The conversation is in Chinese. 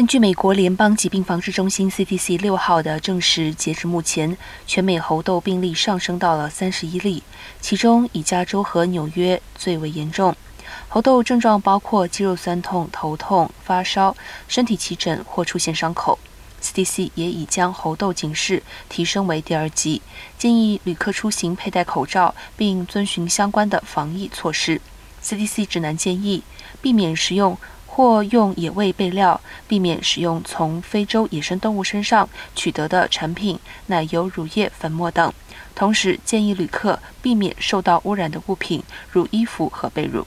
根据美国联邦疾病防治中心 CDC 六号的证实，截至目前，全美猴痘病例上升到了三十一例，其中以加州和纽约最为严重。猴痘症状包括肌肉酸痛、头痛、发烧、身体起疹或出现伤口。CDC 也已将猴痘警示提升为第二级，建议旅客出行佩戴口罩，并遵循相关的防疫措施。CDC 指南建议避免食用。或用野味备料，避免使用从非洲野生动物身上取得的产品、奶油、乳液、粉末等。同时，建议旅客避免受到污染的物品，如衣服和被褥。